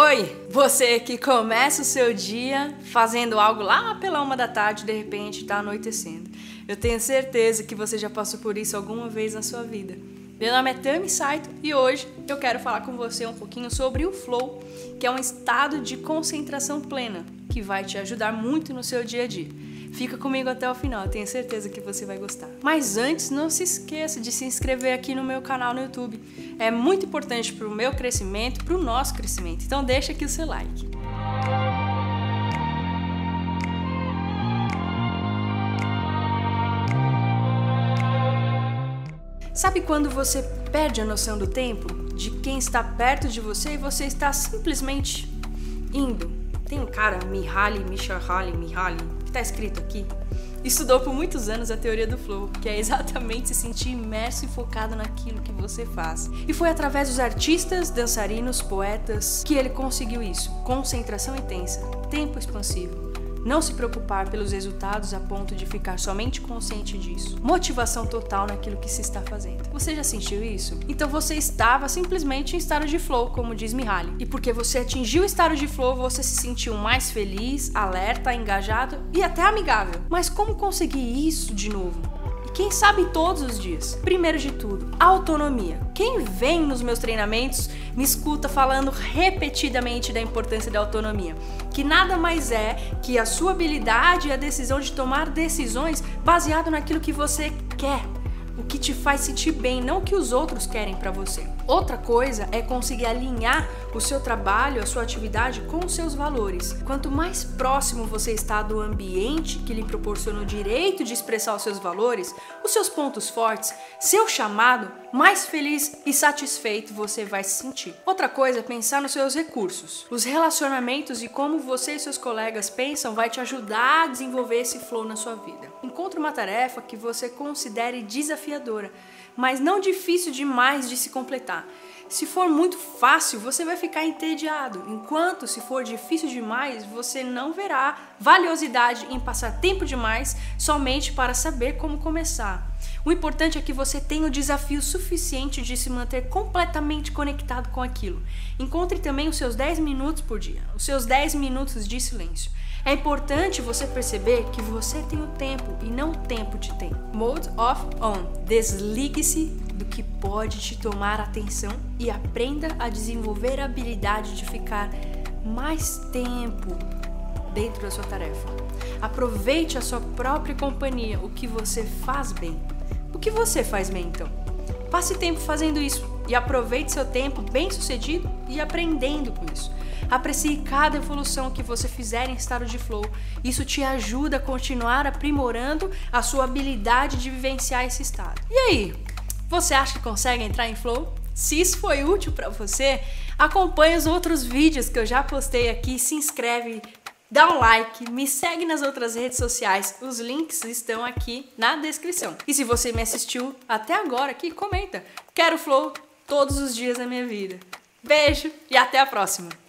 Oi, você que começa o seu dia fazendo algo lá pela uma da tarde, de repente está anoitecendo. Eu tenho certeza que você já passou por isso alguma vez na sua vida. Meu nome é Tami Saito e hoje eu quero falar com você um pouquinho sobre o flow, que é um estado de concentração plena que vai te ajudar muito no seu dia a dia. Fica comigo até o final, tenho certeza que você vai gostar. Mas antes, não se esqueça de se inscrever aqui no meu canal no YouTube. É muito importante para o meu crescimento, para o nosso crescimento. Então deixa aqui o seu like. Sabe quando você perde a noção do tempo? De quem está perto de você e você está simplesmente indo. Tem um cara, Mihaly, Mihaly, Mihaly, que está escrito aqui, estudou por muitos anos a teoria do flow, que é exatamente se sentir imerso e focado naquilo que você faz. E foi através dos artistas, dançarinos, poetas que ele conseguiu isso. Concentração intensa, tempo expansivo, não se preocupar pelos resultados a ponto de ficar somente consciente disso. Motivação total naquilo que se está fazendo. Você já sentiu isso? Então você estava simplesmente em estado de flow, como diz Mihaly. E porque você atingiu o estado de flow, você se sentiu mais feliz, alerta, engajado e até amigável. Mas como conseguir isso de novo? Quem sabe todos os dias. Primeiro de tudo, autonomia. Quem vem nos meus treinamentos me escuta falando repetidamente da importância da autonomia, que nada mais é que a sua habilidade e a decisão de tomar decisões baseado naquilo que você quer o que te faz sentir bem, não o que os outros querem para você. Outra coisa é conseguir alinhar o seu trabalho, a sua atividade com os seus valores. Quanto mais próximo você está do ambiente que lhe proporciona o direito de expressar os seus valores, os seus pontos fortes, seu chamado, mais feliz e satisfeito você vai se sentir. Outra coisa é pensar nos seus recursos. Os relacionamentos e como você e seus colegas pensam vai te ajudar a desenvolver esse flow na sua vida. Encontre uma tarefa que você considere desafiadora, mas não difícil demais de se completar. Se for muito fácil, você vai ficar entediado, enquanto se for difícil demais, você não verá valiosidade em passar tempo demais somente para saber como começar. O importante é que você tenha o desafio suficiente de se manter completamente conectado com aquilo. Encontre também os seus 10 minutos por dia, os seus 10 minutos de silêncio. É importante você perceber que você tem o tempo e não o tempo te tem. Mode off on. Desligue-se do que pode te tomar atenção e aprenda a desenvolver a habilidade de ficar mais tempo dentro da sua tarefa. Aproveite a sua própria companhia, o que você faz bem. O que você faz bem então? Passe tempo fazendo isso e aproveite seu tempo bem sucedido e aprendendo com isso. Aprecie cada evolução que você fizer em estado de flow. Isso te ajuda a continuar aprimorando a sua habilidade de vivenciar esse estado. E aí, você acha que consegue entrar em flow? Se isso foi útil para você, acompanhe os outros vídeos que eu já postei aqui, se inscreve, dá um like, me segue nas outras redes sociais. Os links estão aqui na descrição. E se você me assistiu até agora aqui, comenta. Quero flow todos os dias da minha vida. Beijo e até a próxima.